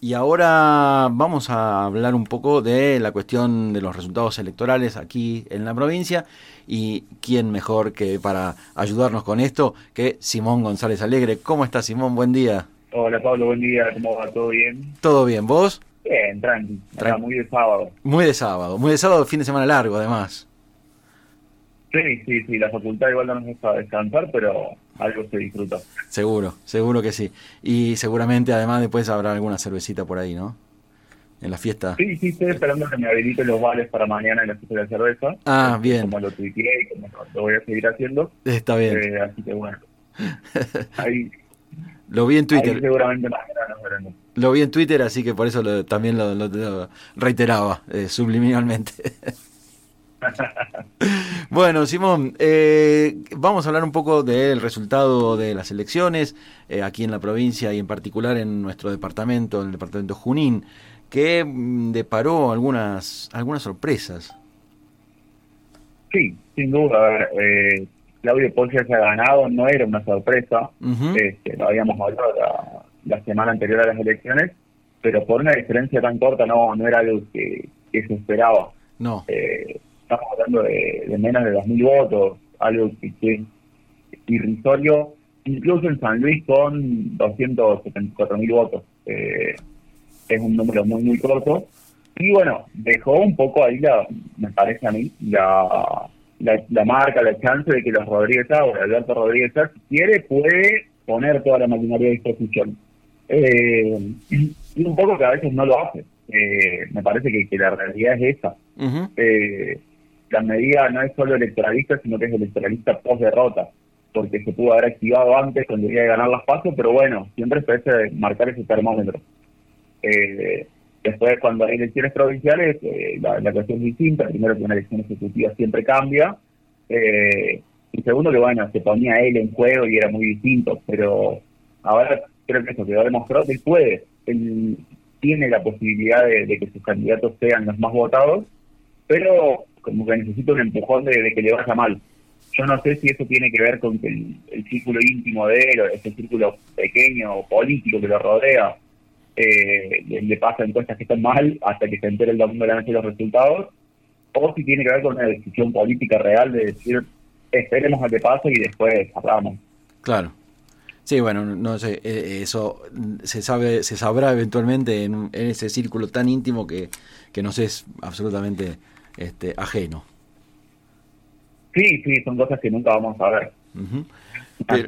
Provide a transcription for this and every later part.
Y ahora vamos a hablar un poco de la cuestión de los resultados electorales aquí en la provincia y quién mejor que para ayudarnos con esto que Simón González Alegre. ¿Cómo estás Simón? Buen día. Hola Pablo, buen día. ¿Cómo va? ¿Todo bien? ¿Todo bien? ¿Vos? Bien, tranqui. muy de sábado. Muy de sábado. Muy de sábado, fin de semana largo además. Sí, sí, sí. La facultad igual no nos deja descansar, pero algo se disfruta. Seguro, seguro que sí. Y seguramente además después habrá alguna cervecita por ahí, ¿no? En la fiesta. Sí, sí, estoy esperando que me habiliten los vales para mañana en la fiesta de la cerveza. Ah, bien. Como lo tuiteé y como lo voy a seguir haciendo. Está bien. Eh, así que bueno. Ahí, lo vi en Twitter. Ahí seguramente mañana nos veremos. Lo vi en Twitter, así que por eso lo, también lo, reiteraba eh, subliminalmente. bueno, Simón, eh, vamos a hablar un poco del resultado de las elecciones eh, aquí en la provincia y en particular en nuestro departamento, en el departamento Junín, que mm, deparó algunas, algunas sorpresas. Sí, sin duda. Eh, Claudio Ponce se ha ganado, no era una sorpresa, este, lo habíamos hablado la, semana anterior a las elecciones, pero por una diferencia tan corta no, no era algo que, se esperaba. No. Eh, estamos hablando de, menos de 2.000 votos, algo que, es irrisorio, incluso en San Luis con 274.000 votos. Eh, es un número muy, muy corto. Y bueno, dejó un poco ahí, la, me parece a mí, la, la, marca, la chance de que los Rodríguez ahora, Alberto Rodríguez si quiere, puede poner toda la maquinaria a disposición. Eh, y un poco que a veces no lo hace. Eh, me parece que, la realidad es esa la medida no es solo electoralista, sino que es electoralista post-derrota, porque se pudo haber activado antes cuando quería ganar las pasos, pero bueno, siempre parece marcar ese termómetro. Eh, después, cuando hay elecciones provinciales, eh, la, cuestión es distinta. Primero, que una elección ejecutiva siempre cambia. Eh, y segundo, que bueno, se ponía él en juego y era muy distinto, pero ahora creo que eso quedó demostrado que él puede. Él tiene la posibilidad de que sus candidatos sean los más votados, pero como que necesita un empujón de, que le vaya mal. Yo no sé si eso tiene que ver con que el, círculo íntimo de él, o ese círculo pequeño político que lo rodea, eh, le, pasa encuestas que están mal hasta que se entere el domingo de la noche los resultados, o si tiene que ver con una decisión política real de decir, esperemos a que pase y después hablamos. Claro. Sí, bueno, no sé, eh, eso se sabe, se sabrá eventualmente en, en ese círculo tan íntimo que, que nos es absolutamente este, ajeno. Sí, sí, son cosas que nunca vamos a ver. pero,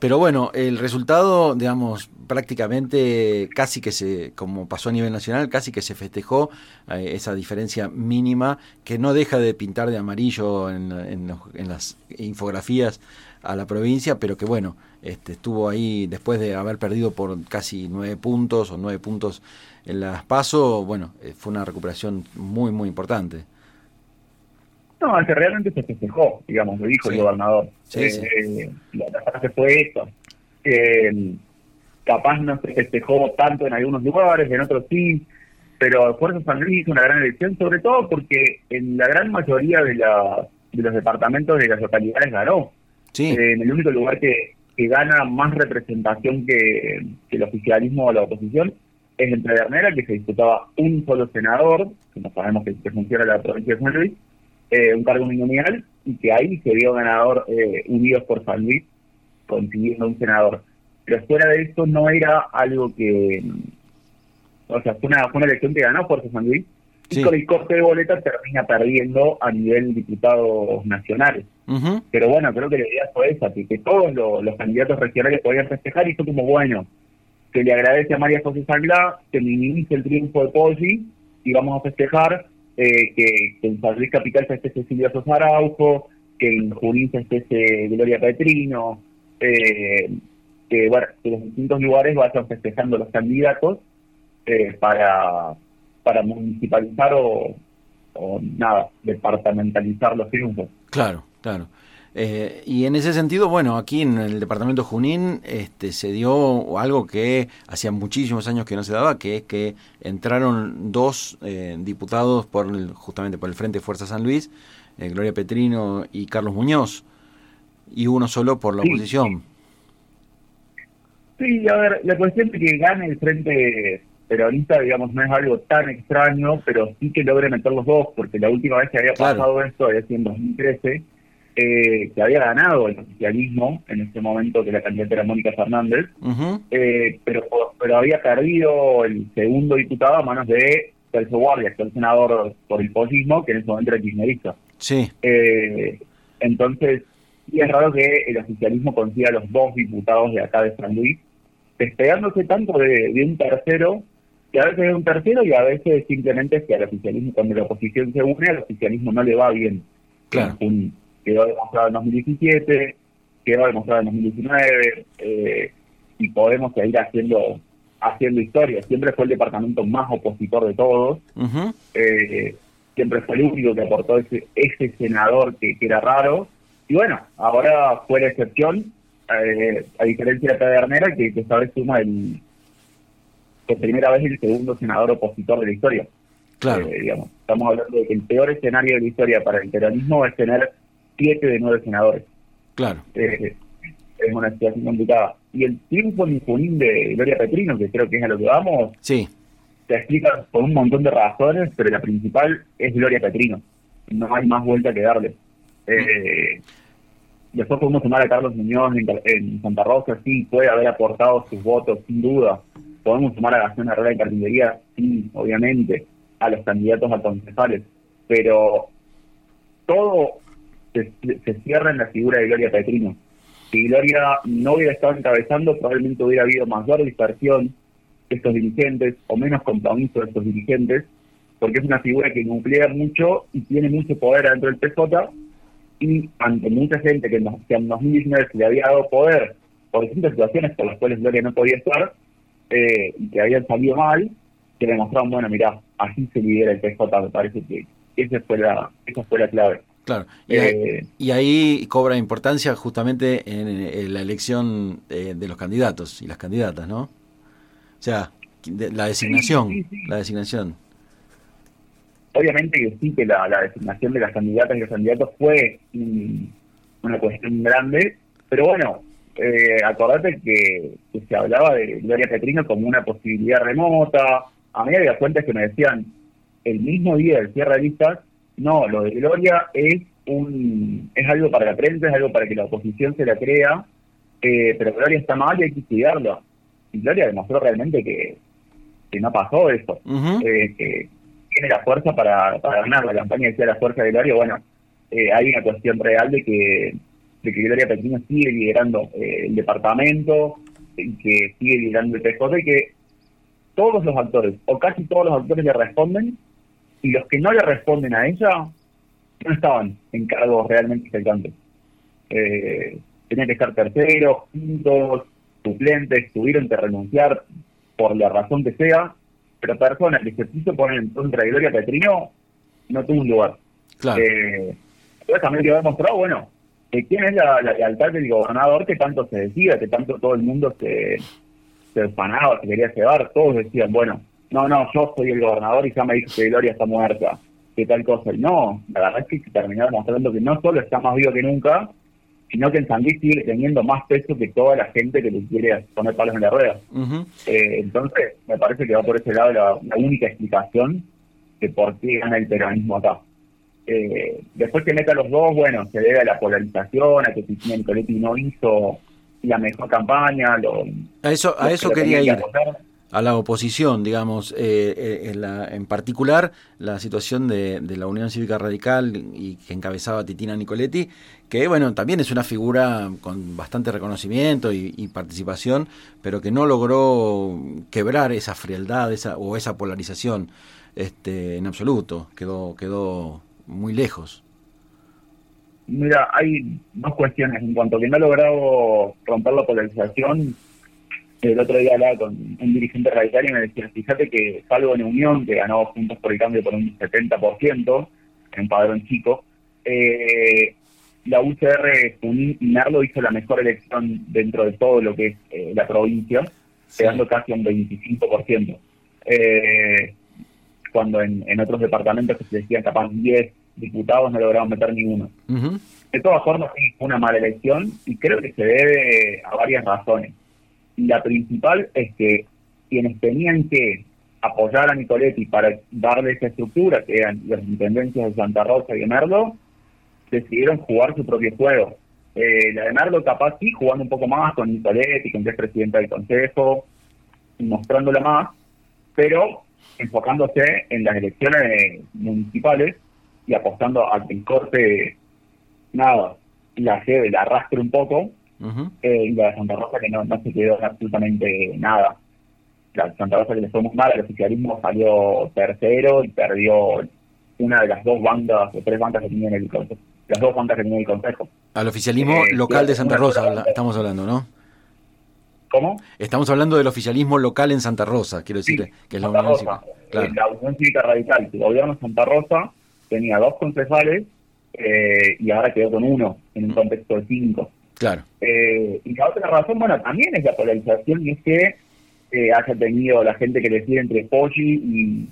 Pero bueno, el resultado, digamos, prácticamente casi que se, como pasó a nivel nacional, casi que se festejó eh, esa diferencia mínima que no deja de pintar de amarillo en, en, las infografías a la provincia, pero que bueno, este, estuvo ahí después de haber perdido por casi nueve puntos o nueve puntos en las PASO, bueno, eh, fue una recuperación muy, muy importante. No, que realmente se festejó, digamos, lo dijo el gobernador. Sí, eh, la, frase fue esto. capaz no se festejó tanto en algunos lugares, en otros sí, pero Fuerza San Luis hizo una gran elección, sobre todo porque en la gran mayoría de, la, de los departamentos de las localidades ganó. Sí. Eh, en el único lugar que, que gana más representación que, que el oficialismo o la oposición es en Pedernera, que se disputaba un solo senador, que no sabemos que, funciona la provincia de San Luis, eh, un cargo uninominal, y que ahí se vio ganador eh, Unidos por San Luis, consiguiendo un senador. Pero fuera de esto no era algo que... O sea, fue una, fue una elección que ganó Fuerza San Luis, y con el corte de boleta termina perdiendo a nivel diputados nacionales. Pero bueno, creo que la idea fue esa, que, todos los candidatos regionales podían festejar y fue como, bueno, que le agradece a María José Sanglá, que minimice el triunfo de Poggi y vamos a festejar eh, que, en San Luis Capital festeje Silvia Sosa Araujo, que en Junín festeje Gloria Petrino, eh, que, bueno, que los distintos lugares vayan festejando los candidatos eh, para, para municipalizar o, o nada, departamentalizar los triunfos. Claro, claro. Eh, y en ese sentido, bueno, aquí en el departamento Junín este, se dio algo que hacía muchísimos años que no se daba, que es que entraron dos eh, diputados por justamente por el Frente Fuerza San Luis, eh, Gloria Petrino y Carlos Muñoz, y uno solo por la oposición. Sí, a ver, la cuestión de que gane el Frente peronista, digamos, no es algo tan extraño, pero sí que logre meter los dos, porque la última vez que había pasado esto había sido en 2013, eh, que había ganado el oficialismo en ese momento que la candidata era Mónica Fernández, eh, pero, pero había perdido el segundo diputado a manos de Celso Guardia, que el senador por el posismo, que en ese momento era kirchnerista. Sí. Eh, entonces, sí es raro que el oficialismo consiga los dos diputados de acá de San Luis, despegándose tanto de, un tercero, que a veces es un tercero y a veces simplemente es que al oficialismo, cuando la oposición se une, al oficialismo no le va bien. Claro. Quedó demostrado en 2017, quedó demostrado en 2019, eh, y podemos seguir haciendo haciendo historia. Siempre fue el departamento más opositor de todos. eh, siempre fue el único que aportó ese, ese senador que, era raro. Y bueno, ahora fue la excepción, eh, a diferencia de Pedernera, que, que esta vez suma el, por primera vez el segundo senador opositor de la historia. Claro. Eh, digamos, estamos hablando de que el peor escenario de la historia para el peronismo es tener siete de nueve senadores. Claro. Eh, es una situación complicada. Y el en Junín de Gloria Petrino, que creo que es a lo que vamos, sí se explica por un montón de razones, pero la principal es Gloria Petrino. No hay más vuelta que darle. Eh, después podemos sumar a Carlos Muñoz en, Santa Rosa, sí, puede haber aportado sus votos, sin duda. Podemos sumar a Gastón Herrera en Carpintería, sí, obviamente, a los candidatos a concejales. Pero todo se, cierra en la figura de Gloria Petrino. Si Gloria no hubiera estado encabezando, probablemente hubiera habido mayor dispersión, estos dirigentes o menos compromiso de estos dirigentes, porque es una figura que nuclea mucho y tiene mucho poder dentro del PJ y ante mucha gente que, en 2019 se le había dado poder por distintas situaciones por las cuales Gloria no podía estar eh, que habían salido mal, que le demostraron, bueno, mira, así se lidera el PJ, me parece que esa fue la, esa fue la clave. Claro, y, ahí, eh, cobra importancia justamente en, la elección de los candidatos y las candidatas, ¿no? O sea, la designación, la designación. Obviamente que sí que la, designación de las candidatas y los candidatos fue una cuestión grande, pero bueno, eh, acordate que, se hablaba de Gloria Petrino como una posibilidad remota. A mí había fuentes que me decían, el mismo día del cierre de listas, no, lo de Gloria es un es algo para la prensa, es algo para que la oposición se la crea, eh, pero Gloria está mal y hay que estudiarlo y Gloria demostró realmente que, que no pasó eso, eh, que tiene la fuerza para, para ganar la campaña, decía la fuerza de Gloria, bueno, eh, hay una cuestión real de que, de que Gloria Pequeño sigue liderando eh, el departamento, y que sigue liderando el PJ y que todos los actores, o casi todos los actores le responden, y los que no le responden a ella no estaban en cargos realmente cercanos. Eh, tenían que estar terceros, quintos, suplentes tuvieron que renunciar por la razón que sea, pero personas que se quiso poner en contra de Gloria Petrino no tuvo un lugar. Claro. Eh, también quedó demostrado, bueno, que quién es la, lealtad del gobernador que tanto se decía, que tanto todo el mundo se, se se quería llevar, todos decían, bueno, no, no, yo soy el gobernador y ya me dijo que Gloria está muerta, que tal cosa. Y no, la verdad es que se terminó demostrando que no solo está más vivo que nunca, sino que en San Luis sigue teniendo más peso que toda la gente que le quiere poner palos en la rueda. Eh, entonces, me parece que va por ese lado la, única explicación de por qué gana el peronismo acá. Eh, después que meta los dos, bueno, se debe a la polarización, a que Cristina Nicoletti no hizo la mejor campaña. Lo, a eso, a eso quería ir a la oposición, digamos, eh, eh, en, la, en, particular la situación de, la Unión Cívica Radical y que encabezaba Titina Nicoletti, que bueno, también es una figura con bastante reconocimiento y, participación, pero que no logró quebrar esa frialdad esa, o esa polarización este, en absoluto, quedó, quedó muy lejos. Mira, hay dos cuestiones. En cuanto a que no ha logrado romper la polarización, el otro día hablaba con un dirigente radical y me decía, fíjate que salvo en Unión, que ganó Juntos por el Cambio por un 70%, en padrón chico, eh, la UCR Junín y Nardo hizo la mejor elección dentro de todo lo que es eh, la provincia, quedando casi un 25%. Eh, cuando en, otros departamentos que se decían capaz 10 diputados no lograron meter ni uno. De todas formas, sí, fue una mala elección y creo que se debe a varias razones la principal es que quienes tenían que apoyar a Nicoletti para darle esa estructura, que eran las intendencias de Santa Rosa y de Merlo, decidieron jugar su propio juego. Eh, la de Merlo capaz sí, jugando un poco más con Nicoletti, con que es presidenta del consejo, mostrándola más, pero enfocándose en las elecciones municipales y apostando a que corte, nada, la sede la arrastre un poco, eh, y la de Santa Rosa que no, no se quedó absolutamente nada. La de Santa Rosa que le fue muy mal, el oficialismo salió tercero y perdió una de las dos bandas, o tres bandas que tenía en el consejo, las dos bandas que tenía el consejo. Al oficialismo eh, local de Santa Rosa estamos hablando, ¿no? ¿Cómo? Estamos hablando del oficialismo local en Santa Rosa, quiero decir, que es la Unión Cívica. Eh, la Unión Cívica Radical, el gobierno de Santa Rosa tenía dos concejales eh, y ahora quedó con uno en un contexto de cinco. Claro. Eh, y la otra razón, bueno, también es la polarización y es que eh, haya tenido la gente que decide entre Poggi y,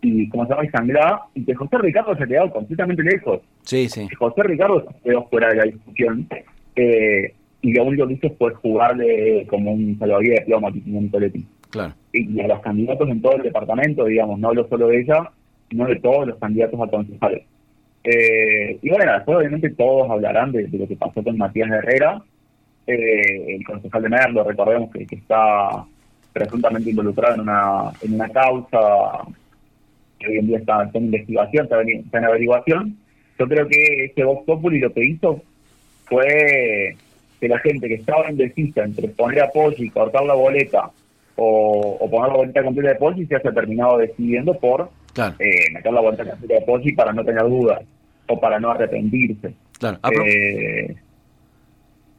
y como se llama, Sanglá, y que José Ricardo se ha quedado completamente lejos. Sí, sí. José Ricardo se quedó fuera de la discusión. Eh, y lo único que hizo fue jugarle como un salvavidas de plomo a Nicoletti. Claro. Y, a los candidatos en todo el departamento, digamos, no hablo solo de ella, sino de todos los candidatos a concejales. Eh, y bueno, después obviamente todos hablarán de, lo que pasó con Matías Herrera, eh, el concejal de Merlo, recordemos que, está presuntamente involucrado en una, en una causa que hoy en día está, en investigación, está, en averiguación. Yo creo que este Vox Populi lo que hizo fue que la gente que estaba indecisa entre poner a y cortar la boleta o, poner la boleta completa de Poggi se haya terminado decidiendo por eh, meter la completa de Poggi para no tener dudas o para no arrepentirse. Claro. Eh,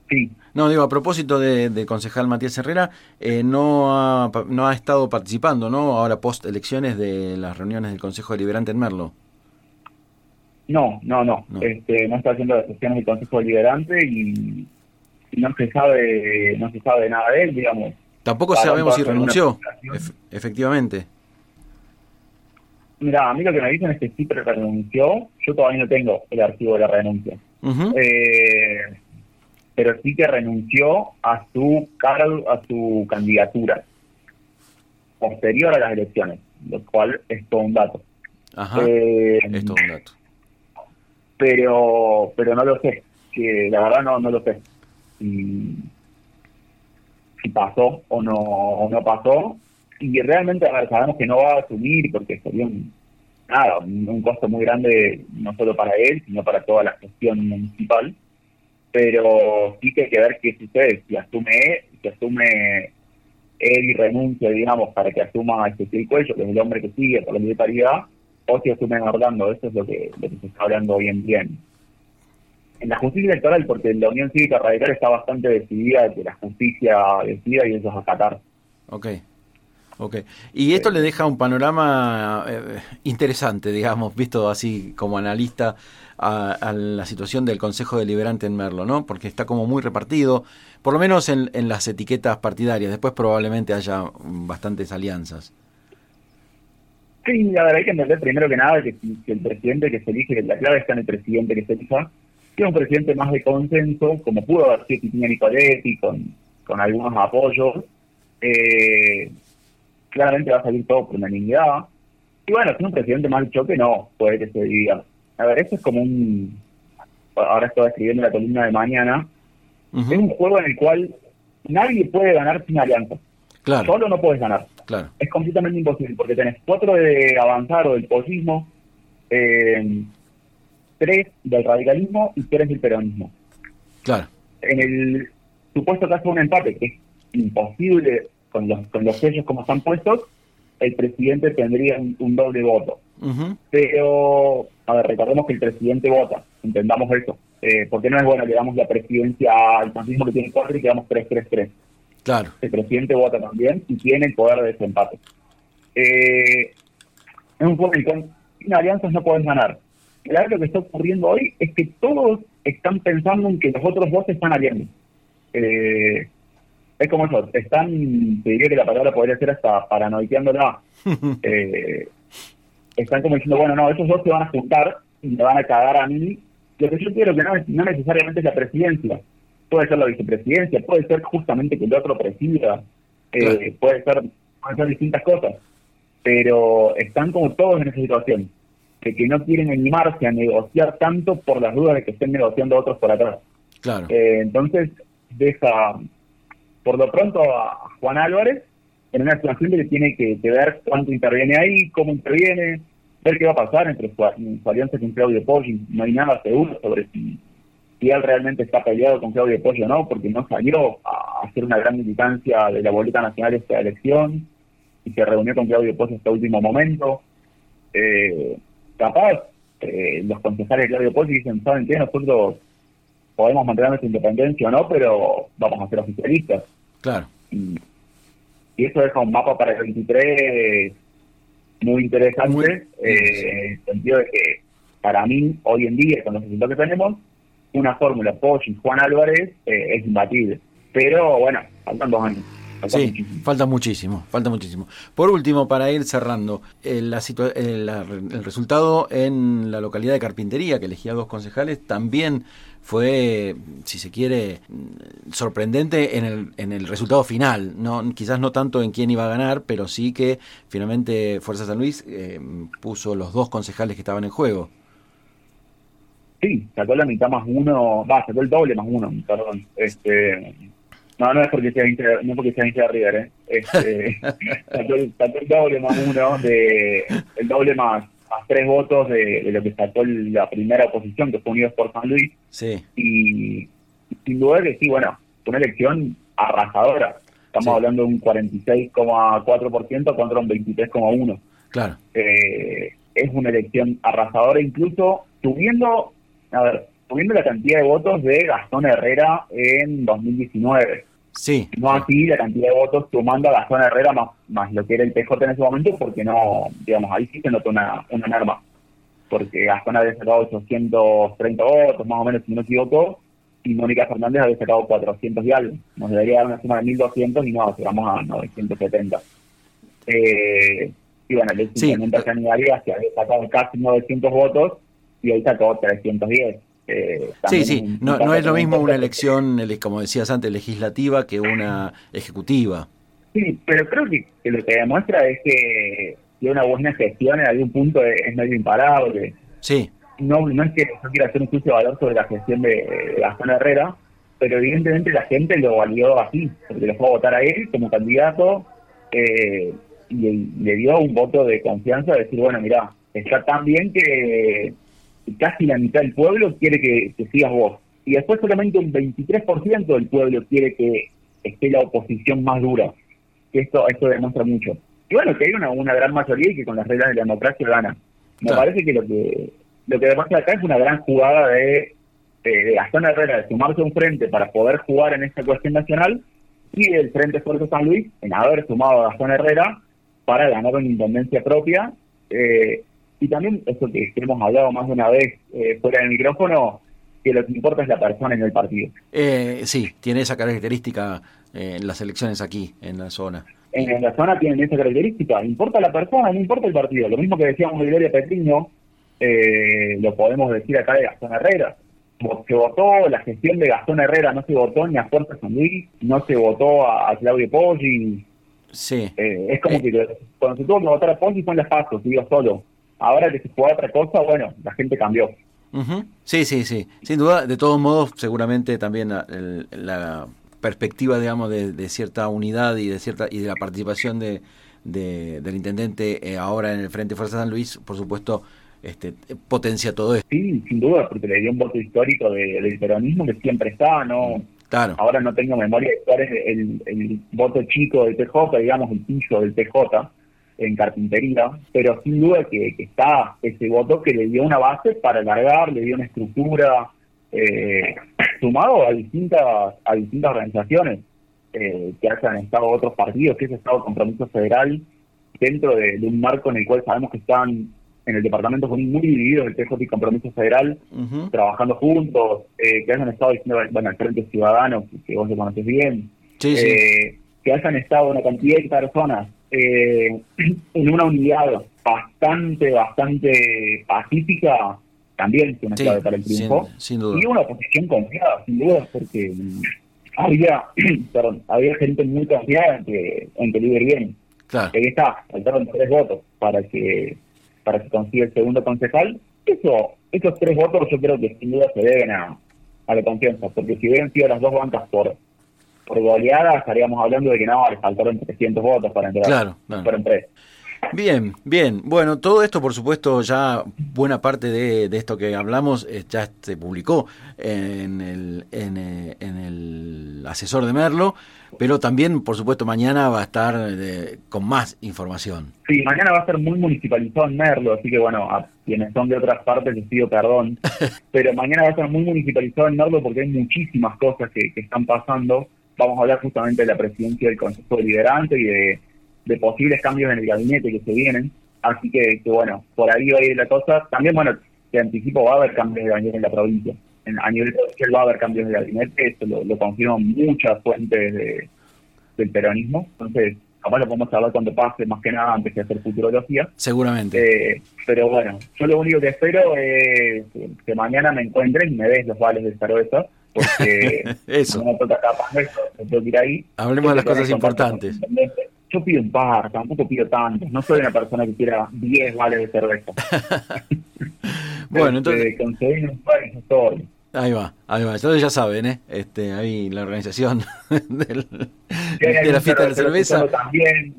sí. No, digo, a propósito de, concejal Matías Herrera, eh, no, ha, no ha estado participando, ¿no? Ahora post elecciones de las reuniones del Consejo Deliberante en Merlo. No, no, no. No, este, no está haciendo las sesiones del Consejo Deliberante y no se sabe no se sabe nada de él, digamos. Tampoco sabemos si renunció, efectivamente. Mira, a mí lo que me dicen es que sí renunció. Yo todavía no tengo el archivo de la renuncia. eh, pero sí que renunció a su cargo, a su candidatura posterior a las elecciones, lo cual es todo un dato. Ajá, eh, es todo un dato. Pero, pero no lo sé, que la verdad no, no lo sé si, pasó o no, o no pasó. Y realmente sabemos que no va a asumir porque sería un, nada, un, costo muy grande no solo para él, sino para toda la gestión municipal. Pero sí que hay que ver qué sucede, si asume si asume él y renuncia, digamos, para que asuma este Cuello, que es el hombre que sigue por la paridad, o si asume Orlando, eso es lo que, se está hablando hoy en día en la justicia electoral, porque la Unión Cívica Radical está bastante decidida de que la justicia decida y eso es acatar. Ok. Ok. Y esto le deja un panorama eh, interesante, digamos, visto así como analista a, la situación del Consejo Deliberante en Merlo, ¿no? Porque está como muy repartido, por lo menos en, las etiquetas partidarias. Después probablemente haya bastantes alianzas. Sí, la verdad hay que entender primero que nada que, que el presidente que se elige, la clave está en el presidente que se elija, que un presidente más de consenso, como pudo haber sido Cristina Nicoletti, con, con algunos apoyos, eh, claramente va a salir todo por unanimidad. Y bueno, si un presidente de choque, no, puede que se diga. A ver, esto es como un. Ahora estoy escribiendo la columna de mañana. Es un juego en el cual nadie puede ganar sin alianza. Claro. Solo no puedes ganar. Claro. Es completamente imposible, porque tenés cuatro de avanzar o del posismo, eh, tres del radicalismo y tres del peronismo. Claro. En el supuesto caso de un empate, que es imposible con los, con los sellos como están puestos, el presidente tendría un, doble voto. Pero, a ver, recordemos que el presidente vota, entendamos eso. Eh, porque no es bueno que damos la presidencia al fascismo que tiene cuatro y que damos 3-3-3. Claro. El presidente vota también y tiene el poder de desempate. Eh, es un cual sin alianzas no pueden ganar claro lo que está ocurriendo hoy es que todos están pensando en que los otros dos están aliando. Eh, es como eso, están, te diría que la palabra podría ser hasta paranoiqueándola. eh, están como diciendo, bueno, no, esos dos se van a juntar y me van a cagar a mí. Lo que yo quiero que no, no necesariamente es la presidencia. Puede ser la vicepresidencia, puede ser justamente que el otro presida, eh, puede ser pueden ser distintas cosas, pero están como todos en esa situación, de que no quieren animarse a negociar tanto por las dudas de que estén negociando otros por atrás. Claro. Eh, entonces, deja por lo pronto a Juan Álvarez en una situación que tiene que, ver cuánto interviene ahí, cómo interviene, ver qué va a pasar entre su, alianza con Claudio Poggi. No hay nada seguro sobre si, él realmente está peleado con Claudio Poggi o no, porque no salió a hacer una gran militancia de la boleta nacional esta elección y se reunió con Claudio Poggi hasta último momento. Eh, capaz, eh, los concejales de Claudio Poggi dicen, ¿saben qué? Nosotros podemos mantener nuestra independencia o no, pero vamos a ser oficialistas. Claro. Y, eso deja un mapa para el 23 muy interesante, eh, en el sentido de que para mí, hoy en día, con los resultados que tenemos, una fórmula y Juan Álvarez eh, es imbatible. Pero bueno, faltan dos años sí, falta muchísimo, falta muchísimo. Por último, para ir cerrando, el, el, resultado en la localidad de Carpintería, que elegía dos concejales, también fue, si se quiere, sorprendente en el, en el resultado final. No, quizás no tanto en quién iba a ganar, pero sí que finalmente Fuerza San Luis eh, puso los dos concejales que estaban en juego. Sí, sacó la mitad más uno, va, sacó el doble más uno, perdón. Este, no, no es porque sea hincha, no porque sea hincha de River, ¿eh? Este, sacó, el, doble más uno, de, el doble más, más tres votos de, lo que sacó la primera oposición, que fue Unidos por San Luis. Sí. Y, sin duda que sí, bueno, fue una elección arrasadora. Estamos hablando de un 46,4% contra un 23,1%. Claro. Eh, es una elección arrasadora, incluso subiendo, a ver, subiendo la cantidad de votos de Gastón Herrera en 2019. Sí. No así la cantidad de votos tomando a Gastón Herrera más, más lo que era el PJ en ese momento, porque no, digamos, ahí sí se notó una, una norma. Porque Gastón había sacado 830 votos, más o menos, si no me equivoco, y Mónica Fernández había sacado 400 y algo. Nos debería dar una suma de 1200 y no, llegamos a 970. Eh, y bueno, el sí. Sanidad que había sacado casi 900 votos y ahí sacó 310. Eh, sí, sí, no, no es lo mismo una elección, como decías antes, legislativa que una ejecutiva. Sí, pero creo que, lo que demuestra es que, una buena gestión en algún punto es, medio imparable. Sí. No, no es que yo quiera hacer un juicio de valor sobre la gestión de, Gastón Herrera, pero evidentemente la gente lo valió así, porque lo fue a votar a él como candidato eh, y le dio un voto de confianza, de decir, bueno, mira, está tan bien que casi la mitad del pueblo quiere que, sigas vos. Y después solamente un 23% del pueblo quiere que esté la oposición más dura. Esto, esto demuestra mucho. Y bueno, que hay una, una gran mayoría y que con las reglas de la democracia gana. Me parece que lo que lo que demuestra acá es una gran jugada de, de, Gastón Herrera de sumarse a un frente para poder jugar en esta cuestión nacional y el Frente Fuerte San Luis en haber sumado a Gastón Herrera para ganar una independencia propia eh, y también eso que, hemos hablado más de una vez eh, fuera del micrófono, que lo que importa es la persona en el partido. Eh, sí, tiene esa característica eh, en las elecciones aquí, en la zona. En, la zona tienen esa característica. Importa la persona, no importa el partido. Lo mismo que decíamos de Gloria Petriño, eh, lo podemos decir acá de Gastón Herrera. Se votó la gestión de Gastón Herrera, no se votó ni a Fuerza San Luis, no se votó a, Claudio Poggi. Sí. es como que cuando se tuvo que votar a Poggi fue en las pasos, digo solo Ahora que se juega otra cosa, bueno, la gente cambió. Sí, sí, sí. Sin duda, de todos modos, seguramente también la, perspectiva, digamos, de, cierta unidad y de cierta y de la participación de, del intendente eh, ahora en el Frente Fuerza San Luis, por supuesto, este, potencia todo esto. Sí, sin duda, porque le dio un voto histórico del peronismo que siempre está, ¿no? Claro. Ahora no tengo memoria de cuál es el, el voto chico del PJ, digamos, el pillo del PJ, en carpintería, pero sin duda que, está ese voto que le dio una base para alargar, le dio una estructura, eh, sumado a distintas, a distintas organizaciones eh, que hayan estado otros partidos, que es Estado Compromiso Federal, dentro de, un marco en el cual sabemos que están en el departamento muy divididos, el TJ y Compromiso Federal, trabajando juntos, eh, que hayan estado diciendo, bueno, el Frente Ciudadano, que, vos lo conoces bien, que hayan estado una cantidad de personas eh, en una unidad bastante, bastante pacífica, también es una clave para el triunfo. Y una oposición confiada, sin duda, porque mm, había, perdón, había gente muy confiada en que, en que bien. Claro. ahí está, faltaron tres votos para que para que consiga el segundo concejal. Eso, esos tres votos yo creo que sin duda se deben a, a la confianza, porque si hubieran sido las dos bancas por por goleada, estaríamos hablando de que no, le faltaron 300 votos para entrar. Claro, claro. tres. Bien, bien. Bueno, todo esto, por supuesto, ya buena parte de, esto que hablamos eh, ya se publicó en el, eh, en, el asesor de Merlo, pero también, por supuesto, mañana va a estar eh, con más información. Sí, mañana va a ser muy municipalizado en Merlo, así que bueno, a quienes son de otras partes les pido perdón, pero mañana va a ser muy municipalizado en Merlo porque hay muchísimas cosas que, que están pasando. Vamos a hablar justamente de la presidencia del Consejo Deliberante y de de posibles cambios en el gabinete que se vienen. Así que, que bueno, por ahí va a ir la cosa. También, bueno, te anticipo, va a haber cambios de gabinete en la provincia. En, a nivel provincial va a haber cambios de gabinete, eso lo, lo confirman muchas fuentes de, del peronismo. Entonces, capaz lo podemos hablar cuando pase, más que nada antes de hacer futurología. Seguramente. Eh, pero bueno, yo lo único que espero es que mañana me encuentren y me des los vales de cerveza, porque eso. no me toca capaz eso, me tengo que ir ahí. Hablemos de las cosas importantes yo pido un par, tampoco pido tantos. No soy una persona que quiera 10 vales de cerveza. bueno, entonces. conseguir un par todo. Ahí va, ahí va. Entonces ya saben, ¿eh? Este, ahí la organización del, de la fiesta de la cerveza. También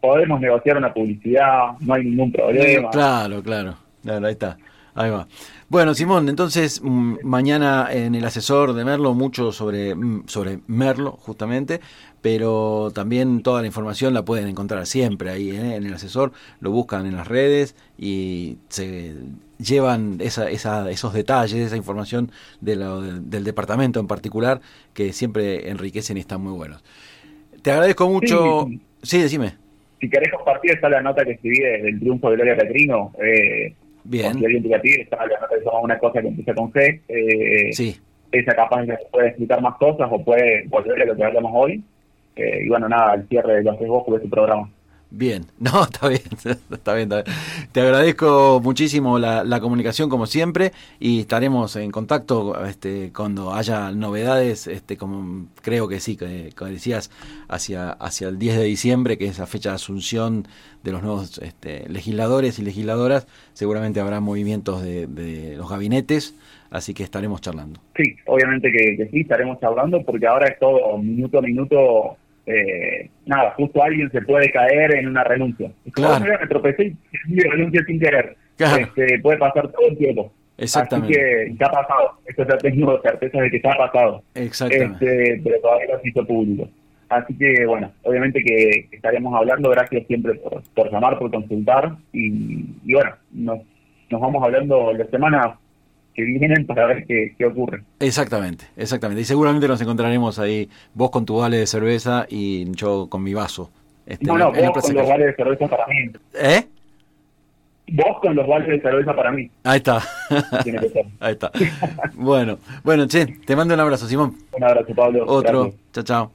podemos negociar una publicidad, no hay ningún problema. Claro, claro. Claro, ahí está. Ahí va. Bueno, Simón, entonces mm, mañana en el asesor de Merlo mucho sobre, mm, sobre Merlo, justamente, pero también toda la información la pueden encontrar siempre ahí ¿eh? en el asesor, lo buscan en las redes y se llevan esa, esa, esos detalles, esa información de del departamento en particular, que siempre enriquecen y están muy buenos. Te agradezco mucho. Sí, decime. Si querés compartir, está la nota que escribí del triunfo de Gloria Petrino. Eh, Bien. Alguien te pedir, está que una cosa que empieza con G. Eh, sí. Esa capaz de puede explicar más cosas o puede volver a lo que hablamos hoy. Eh, y bueno, nada, al cierre de los tres de su programa. Bien, no, está bien, está bien, Te agradezco muchísimo la, comunicación como siempre y estaremos en contacto este, cuando haya novedades, este, como creo que sí, que, como decías, hacia, hacia el 10 de diciembre, que es la fecha de asunción de los nuevos este, legisladores y legisladoras, seguramente habrá movimientos de, de, los gabinetes, así que estaremos charlando. Sí, obviamente que, que sí, estaremos hablando porque ahora es todo minuto a minuto eh, nada, justo alguien se puede caer en una renuncia. Claro. me tropecé y renuncia sin querer. Este, puede pasar todo el tiempo. Exactamente. Así que ya ha pasado. Esto ya tengo certeza de que ya ha pasado. Exactamente. Este, pero todavía no se hizo público. Así que, bueno, obviamente que estaremos hablando. Gracias siempre por, por llamar, por consultar. Y, y bueno, nos, nos vamos hablando la semana que vienen para ver qué, qué, ocurre. Exactamente, exactamente. Y seguramente nos encontraremos ahí, vos con tu vale de cerveza y yo con mi vaso. Este, no, no, vos con los vales de cerveza para mí. ¿Eh? Vos con los vales de cerveza para mí. Ahí está. Ahí está. bueno, bueno, che, te mando un abrazo, Simón. Un abrazo, Pablo. Otro. Chao, chao.